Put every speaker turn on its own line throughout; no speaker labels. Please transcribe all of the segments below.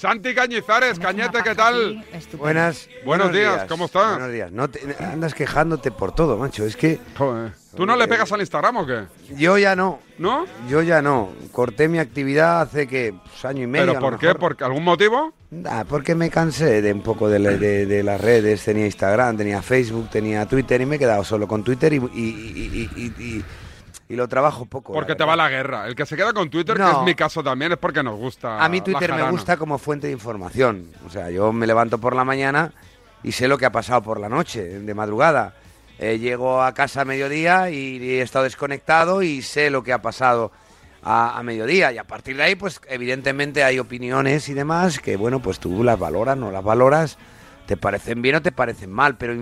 Santi Cañizares, Cañete, ¿qué tal?
Buenas.
Buenos días, ¿cómo estás?
Buenos días. No te- andas quejándote por todo, macho. Es que
Joder. ¿Tú no le pegas al Instagram o qué?
yo ya no.
¿No?
Yo ya no. Corté mi actividad hace que pues, año y medio.
¿Pero
a lo
por qué?
mejor.
¿Por algún motivo?
Ah, porque me cansé de un poco de, la- de- de las redes. Tenía Instagram, tenía Facebook, tenía Twitter y me he quedado solo con Twitter y, y- y- y- y- lo trabajo poco.
Porque te va la guerra. El que se queda con Twitter, que
No.
es mi caso también, es porque nos gusta.
A mí Twitter me gusta como fuente de información. O sea, yo me levanto por la mañana y sé lo que ha pasado por la noche, de madrugada. Eh, llego a casa a mediodía y he estado desconectado y sé lo que ha pasado a, a mediodía. Y a partir de ahí, pues evidentemente hay opiniones y demás que, bueno, pues tú las valoras, no las valoras, te parecen bien o te parecen mal. Pero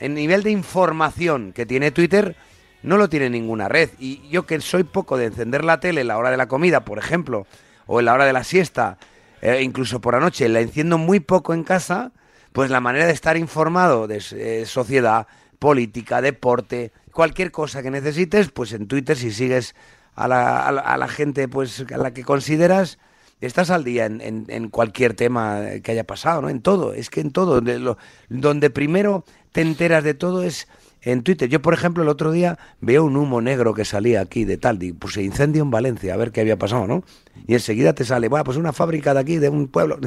en nivel de información que tiene Twitter, no lo tiene ninguna red. Y yo que soy poco de encender la tele en la hora de la comida, por ejemplo, o en la hora de la siesta, eh, incluso por la noche, la enciendo muy poco en casa, pues la manera de estar informado de eh, sociedad, política, deporte, cualquier cosa que necesites, pues en Twitter si sigues a la, a la- a la gente pues a la que consideras, estás al día en, en- cualquier tema que haya pasado, ¿no? En todo, es que en todo, lo- donde primero te enteras de todo es en Twitter. Yo, por ejemplo, el otro día veo un humo negro que salía aquí de tal, y pues se incendio en Valencia, a ver qué había pasado, ¿no? Y enseguida te sale, bueno, pues una fábrica de aquí, de un pueblo.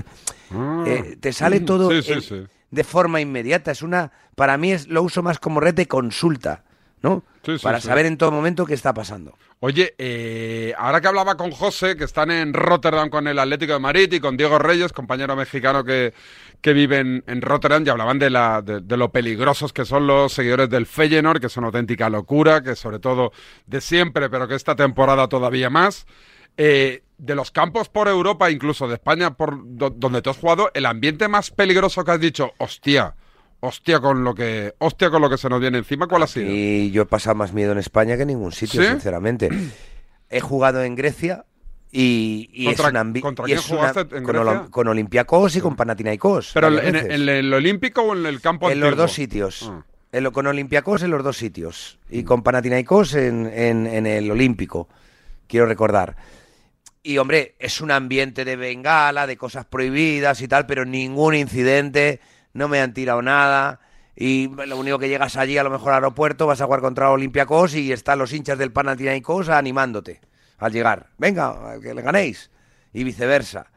Eh, te sale todo
Sí, sí,
en-
sí.
de forma inmediata. Es una, para mí es, lo uso más como red de consulta, ¿no?
Sí, sí,
para
sí.
saber en todo momento qué está pasando.
Oye, eh, ahora que hablaba con José, que están en Rotterdam con el Atlético de Madrid y con Diego Reyes, compañero mexicano que, que vive en, en Rotterdam, y hablaban de, la, de, de lo peligrosos que son los seguidores del Feyenoord, que son auténtica locura, que sobre todo de siempre, pero que esta temporada todavía más. Eh, de los campos por Europa, incluso de España, por do- donde tú has jugado, el ambiente más peligroso que has dicho, hostia, hostia con lo que, hostia con lo que se nos viene encima, ¿cuál ha sido?
Y yo he pasado más miedo en España que en ningún sitio,
¿Sí?
sinceramente. He jugado en Grecia y, y
¿Contra-
es
contra
y
quién
es una-
jugaste en
con,
Grecia?
Olim- con Olympiacos y con Panathinaikos.
Pero en, el Olímpico o en el campo
En los dos sitios.
Ah.
En lo- con Olympiacos en los dos sitios. Y con Panathinaikos en, en el Olímpico, quiero recordar. Y hombre, es un ambiente de bengala, de cosas prohibidas y tal, pero ningún incidente, no me han tirado nada. Y lo único que llegas allí, a lo mejor al aeropuerto, vas a jugar contra Olympiacos y están los hinchas del Panathinaikos animándote al llegar. Venga, que le ganéis. Y viceversa.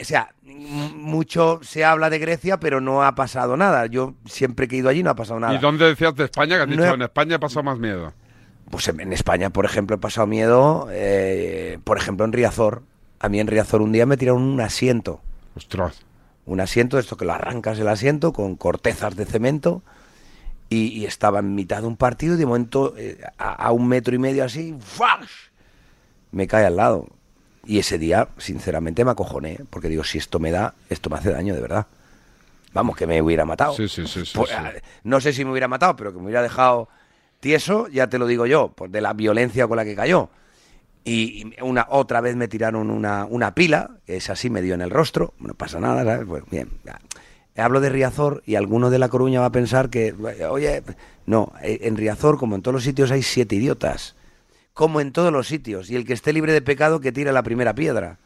O sea, mucho se habla de Grecia, pero no ha pasado nada. Yo siempre que he ido allí no ha pasado nada.
¿Y dónde decías de España? Que has
No
dicho,
he-
en España he pasado más miedo.
Pues en, en España, por ejemplo, he pasado miedo. eh, por ejemplo, en Riazor. A mí en Riazor un día me tiraron un asiento.
Ostras.
Un asiento, esto que lo arrancas el asiento con cortezas de cemento. Y, y estaba en mitad de un partido y de momento, eh, a, a un metro y medio así, ¡fash! me cae al lado. Y ese día, sinceramente, me acojoné. Porque digo, si esto me da, esto me hace daño de verdad. Vamos, que me hubiera matado.
Sí, sí, sí, sí,
Pues, No sé si me hubiera matado, pero que me hubiera dejado tieso, ya te lo digo yo, pues de la violencia con la que cayó. Y, una otra vez me tiraron una, una pila, es así, me dio en el rostro, no pasa nada, ¿sabes? Bien. Hablo de Riazor y alguno de La Coruña va a pensar que, oye, no, eh, en Riazor, como en todos los sitios, hay siete idiotas. Como en todos los sitios. Y el que esté libre de pecado, que tire la primera piedra.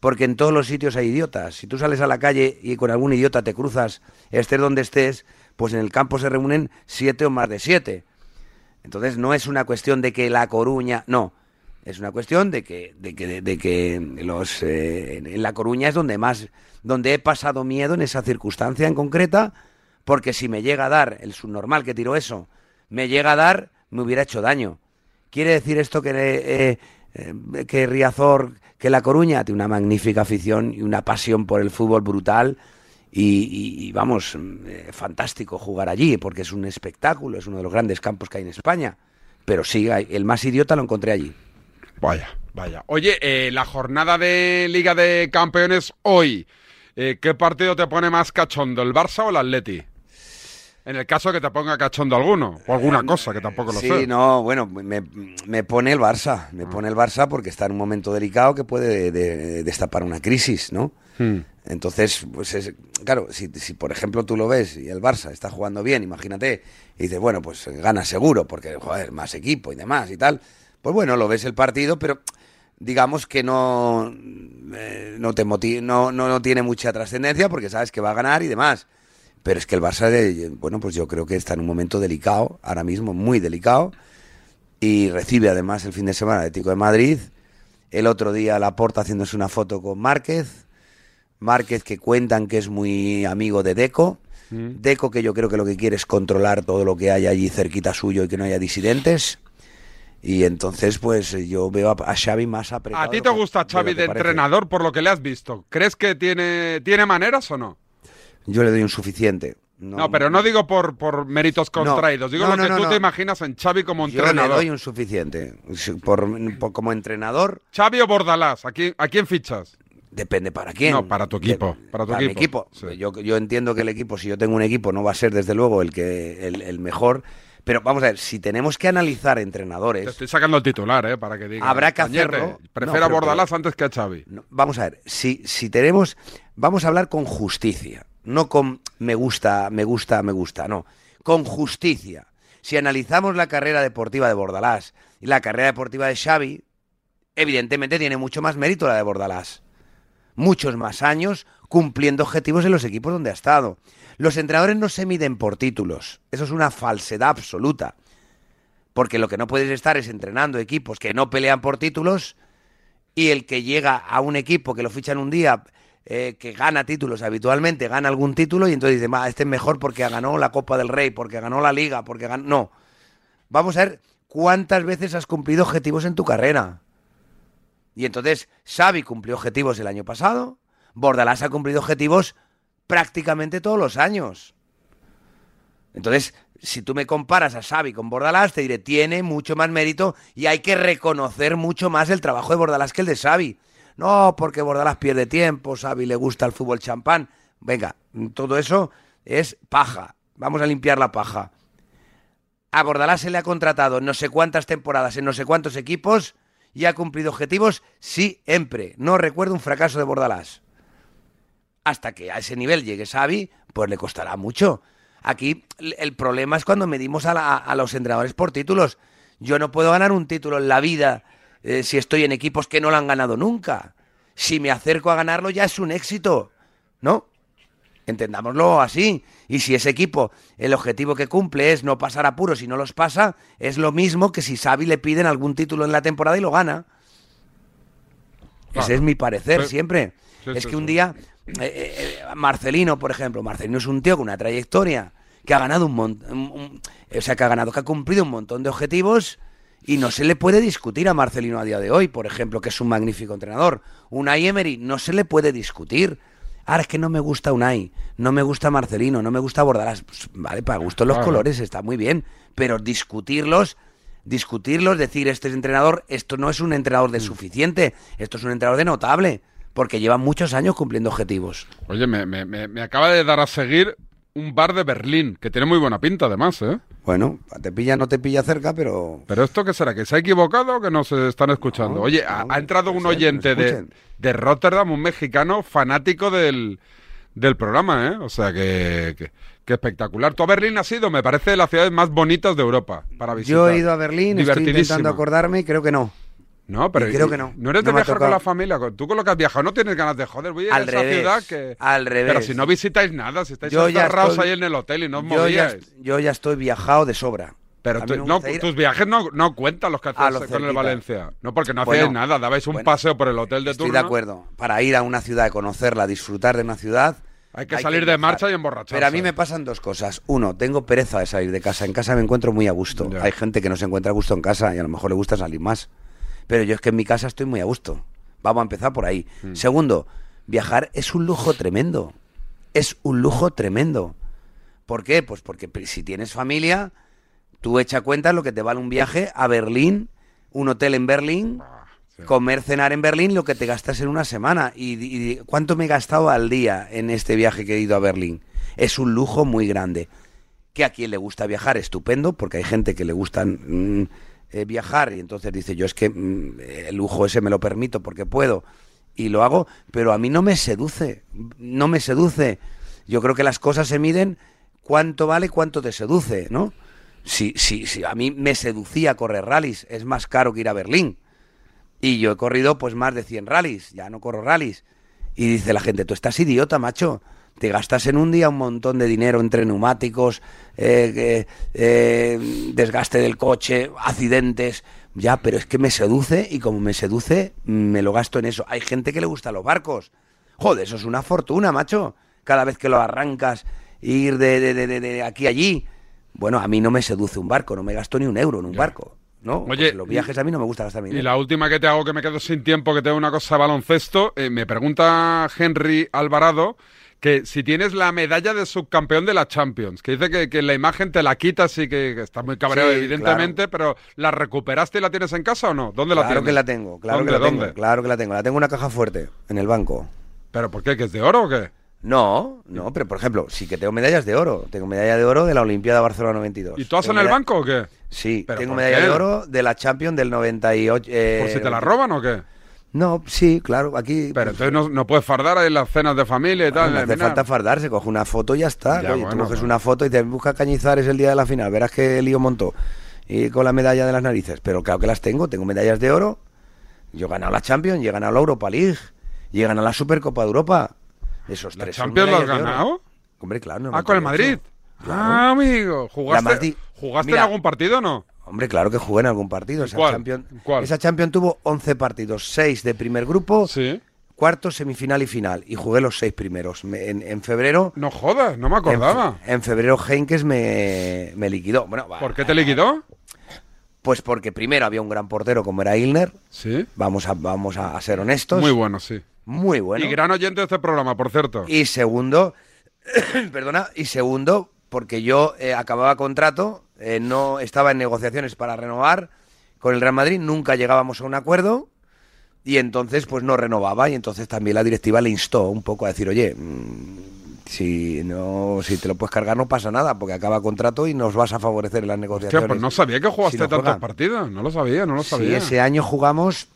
Porque en todos los sitios hay idiotas. Si tú sales a la calle y con algún idiota te cruzas, estés donde estés, pues en el campo se reúnen siete o más de siete. Entonces no es una cuestión de que La Coruña, no. Es una cuestión de que, de que, de que los, eh, en La Coruña es donde más, donde he pasado miedo en esa circunstancia en concreta, porque si me llega a dar, el subnormal que tiró eso, me llega a dar, me hubiera hecho daño. ¿Quiere decir esto que, eh, eh, que Riazor, que La Coruña tiene una magnífica afición y una pasión por el fútbol brutal? Y, vamos, fantástico jugar allí, porque es un espectáculo, es uno de los grandes campos que hay en España. Pero sí, el más idiota lo encontré allí.
Vaya, vaya. Oye, eh, la jornada de Liga de Campeones hoy. eh, ¿Qué partido te pone más cachondo, el Barça o el Atleti? En el caso que te ponga cachondo alguno, o alguna cosa, que tampoco lo
sí,
sé.
no, bueno, me, me pone el Barça, me pone el Barça porque está en un momento delicado que puede de- de- destapar una crisis, ¿no?
Hmm.
Entonces, pues es, claro, si, si por ejemplo tú lo ves y el Barça está jugando bien, imagínate, y dices, bueno, pues gana seguro, porque, joder, más equipo y demás y tal, pues bueno, lo ves el partido, pero digamos que no, eh, no, te moti- no, no, no tiene mucha trascendencia porque sabes que va a ganar y demás. Pero es que el Barça, de- bueno, pues yo creo que está en un momento delicado, ahora mismo, muy delicado. Y recibe además el fin de semana Atlético de Madrid. El otro día Laporta haciéndose una foto con Márquez. Márquez que cuentan que es muy amigo de Deco. Deco que yo creo que lo que quiere es controlar todo lo que hay allí cerquita suyo y que no haya disidentes. Y entonces, pues yo veo a, Xavi más apretado.
¿A ti te
que-
gusta
de
Xavi de entrenador por lo que le has visto? ¿Crees que tiene, tiene maneras o no?
Yo le doy un suficiente.
No, pero no digo por, por méritos contraídos, digo
No,
lo
no,
que
no,
tú
no.
te imaginas en Xavi como
Yo le
entrenador.
doy un suficiente. Por, por- como entrenador,
¿Xavi o Bordalás? ¿A quién, ¿A quién fichas?
depende para quién.
No, para tu equipo, para tu
mi
equipo,
equipo.
sí.
Yo, yo entiendo que el equipo, si yo tengo un equipo, no va a ser desde luego el, que, el, el mejor. Pero vamos a ver, si tenemos que analizar entrenadores,
Te estoy sacando el titular, ¿eh? Para que digas.
Habrá que
"Cañete,
hacerlo".
Prefiero
No,
a
pero-
Bordalás antes que a Xavi.
No, vamos a ver, si, si tenemos, vamos a hablar con justicia, no con me gusta, me gusta, me gusta, no, con justicia. Si analizamos la carrera deportiva de Bordalás y la carrera deportiva de Xavi, evidentemente tiene mucho más mérito la de Bordalás. Muchos más años cumpliendo objetivos en los equipos donde ha estado. Los entrenadores no se miden por títulos, eso es una falsedad absoluta. Porque lo que no puedes estar es entrenando equipos que no pelean por títulos y el que llega a un equipo que lo fichan un día, eh, que gana títulos habitualmente, gana algún título y entonces dice, "Va, este es mejor porque ganó la Copa del Rey, porque ganó la Liga, porque ganó... No. Vamos a ver cuántas veces has cumplido objetivos en tu carrera. Y entonces Xavi cumplió objetivos el año pasado, Bordalás ha cumplido objetivos prácticamente todos los años. Entonces, si tú me comparas a Xavi con Bordalás, te diré, tiene mucho más mérito y hay que reconocer mucho más el trabajo de Bordalás que el de Xavi. No, porque Bordalás pierde tiempo, Xavi le gusta el fútbol champán. Venga, todo eso es paja. Vamos a limpiar la paja. A Bordalás se le ha contratado en no sé cuántas temporadas, en no sé cuántos equipos y ha cumplido objetivos siempre. No recuerdo un fracaso de Bordalás hasta que a ese nivel llegue Xavi, pues le costará mucho. Aquí el problema es cuando medimos a, la- a los entrenadores por títulos. Yo no puedo ganar un título en la vida eh, si estoy en equipos que no lo han ganado nunca. Si me acerco a ganarlo ya es un éxito, ¿no? Entendámoslo así. Y si ese equipo, el objetivo que cumple es no pasar apuros y no los pasa, es lo mismo que si Xavi le piden algún título en la temporada y lo gana. Ese
Claro.
es mi parecer
Sí.
siempre.
Sí,
es
sí,
que un día, eh, eh, Marcelino, por ejemplo, Marcelino es un tío con una trayectoria que ha ganado un montón, o sea, que ha ganado, que ha cumplido un montón de objetivos y no se le puede discutir a Marcelino a día de hoy, por ejemplo, que es un magnífico entrenador. Unai Emery no se le puede discutir. Ahora es que no me gusta Unai, no me gusta Marcelino, no me gusta Bordalás. Pues, vale, para gusto los
Claro.
colores está muy bien, pero discutirlos, discutirlos, decir este es entrenador, esto no es un entrenador
Mm.
de suficiente, esto es un entrenador de notable, porque lleva muchos años cumpliendo objetivos.
Oye, me, me- me- me acaba de dar a seguir un bar de Berlín, que tiene muy buena pinta además, ¿eh?
Bueno, te pilla, no te pilla cerca, pero
Pero esto qué será, que se ha equivocado o que no se están escuchando.
No,
Oye, ha,
no,
ha entrado un oyente
nos
de, de Rotterdam, un mexicano fanático del, del programa, ¿eh? O sea que, que, que espectacular. Tú a Berlín has ido, me parece de las ciudades más bonitas de Europa para visitar.
yo he ido a Berlín, estoy intentando acordarme y creo que no.
No, pero
Y creo que no.
No eres de
No ha
viajar con la familia. Tú con lo que has viajado no tienes ganas de joder. Voy a ir
Al
a esa
revés,
ciudad que.
al revés.
Pero si no visitáis nada, si estáis
ya
encerrados
estoy-
ahí en el hotel y no os
yo, ya,
movíais.
yo ya estoy viajado de sobra.
Pero tú- no,
ir
tus viajes no, no cuentan los que
lo
con el. Valencia. No, porque no
Bueno,
hacíais nada. Dabais un
bueno,
paseo por el hotel de
Estoy
turno.
de acuerdo. Para ir a una ciudad, conocerla, disfrutar de una ciudad.
Hay que salir de marcha y emborracharse.
Pero a mí me pasan dos cosas. Uno, tengo pereza de salir de casa. En casa me encuentro muy a gusto.
Ya.
Hay gente que no se encuentra a gusto en casa y a lo mejor le gusta salir más. Pero yo es que en mi casa estoy muy a gusto. Vamos a empezar por ahí.
Mm.
Segundo, viajar es un lujo tremendo. Es un lujo tremendo. ¿Por qué? Pues porque si tienes familia, tú echa cuenta lo que te vale un viaje a Berlín, un hotel en Berlín,
sí.
comer, cenar en Berlín, lo que te gastas en una semana. Y, y- ¿Cuánto me he gastado al día en este viaje que he ido a Berlín? Es un lujo muy grande. Que a quien le gusta viajar, estupendo, porque hay gente que le gusta mm, eh, viajar y entonces dice, yo es que mm, el lujo ese me lo permito porque puedo y lo hago, pero a mí no me seduce, no me seduce. Yo creo que las cosas se miden cuánto vale, cuánto te seduce, ¿no? Si, si, si a mí me seducía correr rallies, es más caro que ir a Berlín Y yo he corrido pues más de 100 rallies, ya no corro rallies. Y dice la gente, tú estás idiota, macho. Te gastas en un día un montón de dinero entre neumáticos, eh, eh, desgaste del coche, accidentes. Ya, pero es que me seduce y como me seduce, me lo gasto en eso. Hay gente que le gusta los barcos. Joder, eso es una fortuna, macho. Cada vez que lo arrancas, ir de, de, de, de aquí a allí. Bueno, a mí no me seduce un barco, no me gasto ni un euro en un barco. ¿no?
Oye,
Pues los viajes a mí no me gusta gastar mi
Y
dinero.
la última que te hago, que me quedo sin tiempo, que tengo una cosa de baloncesto, eh, me pregunta Henry Alvarado que si tienes la medalla de subcampeón de la Champions, que dice que, que la imagen te la quitas y que, que está muy cabreado,
Sí,
evidentemente, pero ¿la recuperaste y la tienes en casa o no? ¿Dónde la
Claro
tienes?
que la tengo, claro
¿Dónde,
que la tengo,
dónde?
claro que la tengo. La tengo en una caja fuerte, en el banco.
¿Pero por qué? ¿Que es de oro o qué?
No, no, pero por ejemplo, sí que tengo medallas de oro. Tengo medalla de oro de la Olimpiada Barcelona 92.
¿Y tú vas en el banco o qué?
Sí,
¿Pero
tengo medalla
qué?
de oro de la Champions del 98. eh,
¿Por si te la roban o qué?
No, sí, claro, aquí...
Pero entonces no, no puedes fardar ahí en las cenas de familia y tal.
no hace falta fardar, se coge una foto y ya está.
Ya,
Oye,
bueno,
tú coges
bueno.
una foto y te busca Cañizares el día de la final. Verás qué lío montó. Y con la medalla de las narices. Pero claro que las tengo. Tengo medallas de oro. Yo he ganado la Champions, he ganado la Europa League. He ganado la Supercopa de Europa. Esos
¿La
tres
Champions la has ganado?
Hombre, claro.
Ah, con el
98.
Madrid.
Claro.
Ah, amigo. ¿Jugaste, ¿jugaste
Mira.
en algún partido o no?
Hombre, claro que jugué en algún partido. Esa
cuál?
Champions,
¿Cuál?
esa Champions tuvo 11 partidos, 6 de primer grupo,
Sí.
cuarto, semifinal y final. Y jugué los 6 primeros. Me- en, en febrero...
No jodas, no me acordaba.
en febrero Heinkes me, me liquidó. Bueno,
¿Por qué te liquidó?
Pues porque primero había un gran portero como era Ilner.
Sí.
Vamos a, vamos a, a ser honestos.
Muy bueno, sí.
Muy bueno.
Y gran oyente de este programa, por cierto.
Y segundo, perdona, y segundo, porque yo eh, acababa contrato, eh, no estaba en negociaciones para renovar con el Real Madrid, nunca llegábamos a un acuerdo y entonces pues no renovaba y entonces también la directiva le instó un poco a decir, oye, mm, si no, si te lo puedes cargar no pasa nada porque acaba contrato y nos vas a favorecer en las
Hostia,
negociaciones.
pues no sabía que jugaste
si no
tantos
juegan.
partidos. No lo sabía, no lo
Sí,
sabía.
ese año jugamos,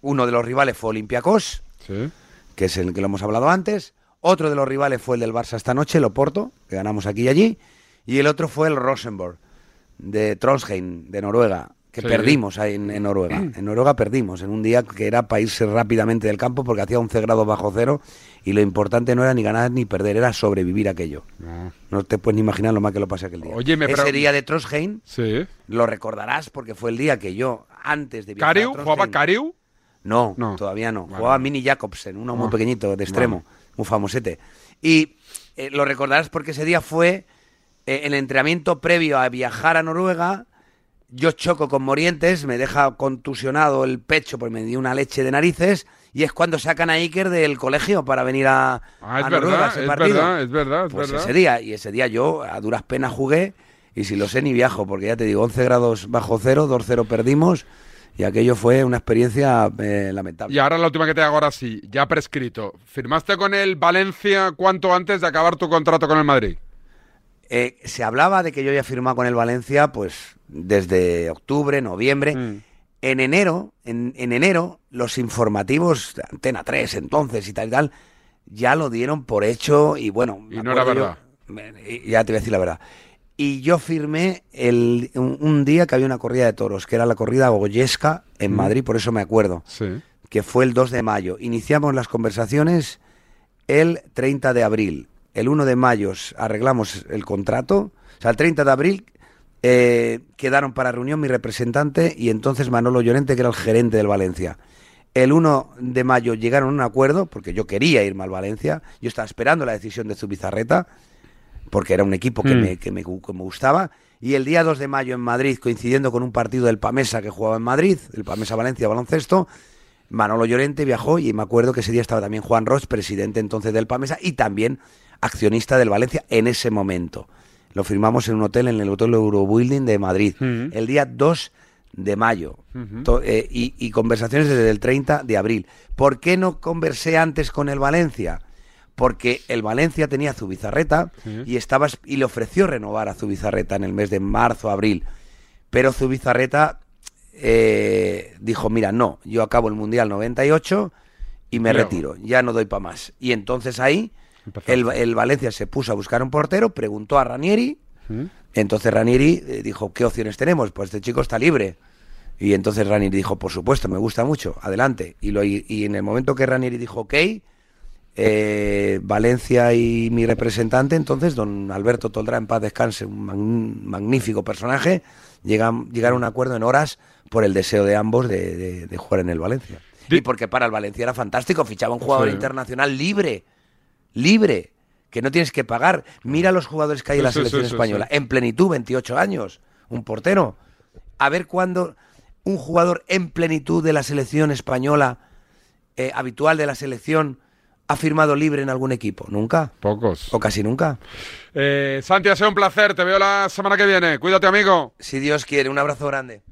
uno de los rivales fue Olympiacos,
Sí.
que es el que lo hemos hablado antes. Otro de los rivales fue el del Barça esta noche, el Oporto, que ganamos aquí y allí. Y el otro fue el Rosenborg, de Trondheim, de Noruega, que
Sí.
perdimos ahí en, en Noruega. En Noruega perdimos, en un día que era para irse rápidamente del campo porque hacía 11 grados bajo cero y lo importante no era ni ganar ni perder, era sobrevivir aquello.
No.
No te puedes ni imaginar lo mal que lo pasé aquel día.
Oye, me
Ese día de Trondheim
Sí.
lo recordarás porque fue el día que yo, antes de viajar a
¿Cariu?
Trondheim-
¿Jugaba Cariu?
no,
No.
todavía no.
Vale.
Jugaba Mini Jacobsen, uno muy
Ah,
pequeñito, de extremo, muy famosete. Y eh, lo recordarás porque ese día fue eh, el entrenamiento previo a viajar a Noruega. Yo choco con Morientes, me deja contusionado el pecho, pues me dio una leche de narices. Y es cuando sacan a Iker del colegio para venir a,
Ah, es
a Noruega a
verdad,
ese
es
partido.
verdad, es verdad, es
Pues
verdad.
ese día, y ese día yo a duras penas jugué. Y si lo sé, ni viajo, porque ya te digo, 11 grados bajo cero, 2-0 perdimos. Y aquello fue una experiencia eh, lamentable.
Y ahora la última que te hago ahora sí, ya prescrito. ¿Firmaste con el Valencia cuánto antes de acabar tu contrato con el Madrid?
Eh, se hablaba de que yo había firmado con el Valencia, pues desde octubre, noviembre.
Mm.
En enero, en, en enero, los informativos de Antena 3 entonces y tal y tal, ya lo dieron por hecho y bueno.
Y no era verdad.
yo- ya te voy a decir la verdad. Y yo firmé el, un, un día que había una corrida de toros, que era la corrida Goyesca en
Mm.
Madrid, por eso me acuerdo
Sí.
que fue el 2 de mayo. Iniciamos las conversaciones el 30 de abril. El 1 de mayo arreglamos el contrato. O sea, el 30 de abril eh, quedaron para reunión mi representante y entonces Manolo Llorente, que era el gerente del Valencia. El 1 de mayo llegaron a un acuerdo, porque yo quería irme al Valencia. Yo estaba esperando la decisión de Zubizarreta, porque era un equipo que,
Mm.
me, que, me, que me gustaba. Y el día 2 de mayo en Madrid, coincidiendo con un partido del Pamesa que jugaba en Madrid, el Pamesa Valencia Baloncesto, Manolo Llorente viajó y me acuerdo que ese día estaba también Juan Ross, presidente entonces del Pamesa y también accionista del Valencia en ese momento. Lo firmamos en un hotel, en el Hotel Eurobuilding de Madrid, el día 2 de mayo. Eh, y, y conversaciones desde el 30 de abril. ¿Por qué no conversé antes con el Valencia? Porque el Valencia tenía a Zubizarreta y, estaba, es- y le ofreció renovar a Zubizarreta en el mes de marzo, abril. Pero Zubizarreta eh, dijo, mira, no, yo acabo el Mundial 98 y me retiro, ya no doy para más. Y entonces ahí. El, el Valencia se puso a buscar un portero, preguntó a Ranieri,
¿Mm?
entonces Ranieri eh, dijo, ¿qué opciones tenemos? Pues este chico está libre. Y entonces Ranieri dijo, por supuesto, me gusta mucho, adelante. Y, lo, y, y en el momento que Ranieri dijo, ok, eh, Valencia y mi representante, entonces, don Alberto Toldrá, en paz descanse, un magn- magnífico personaje, llegan, llegaron a un acuerdo en horas por el deseo de ambos de, de- de jugar en el Valencia. Y porque para el Valencia era fantástico, fichaba un jugador
Sí.
internacional libre, libre, que no tienes que pagar. Mira los jugadores que hay en la
sí,
selección
sí, sí,
española, en plenitud, 28 años, un portero. A ver cuándo un jugador en plenitud de la selección española, eh, habitual de la selección, ha firmado libre en algún equipo. Nunca.
Pocos.
O casi nunca.
Eh, Santi, ha sido un placer. Te veo la semana que viene. Cuídate, amigo.
Si Dios quiere, un abrazo grande.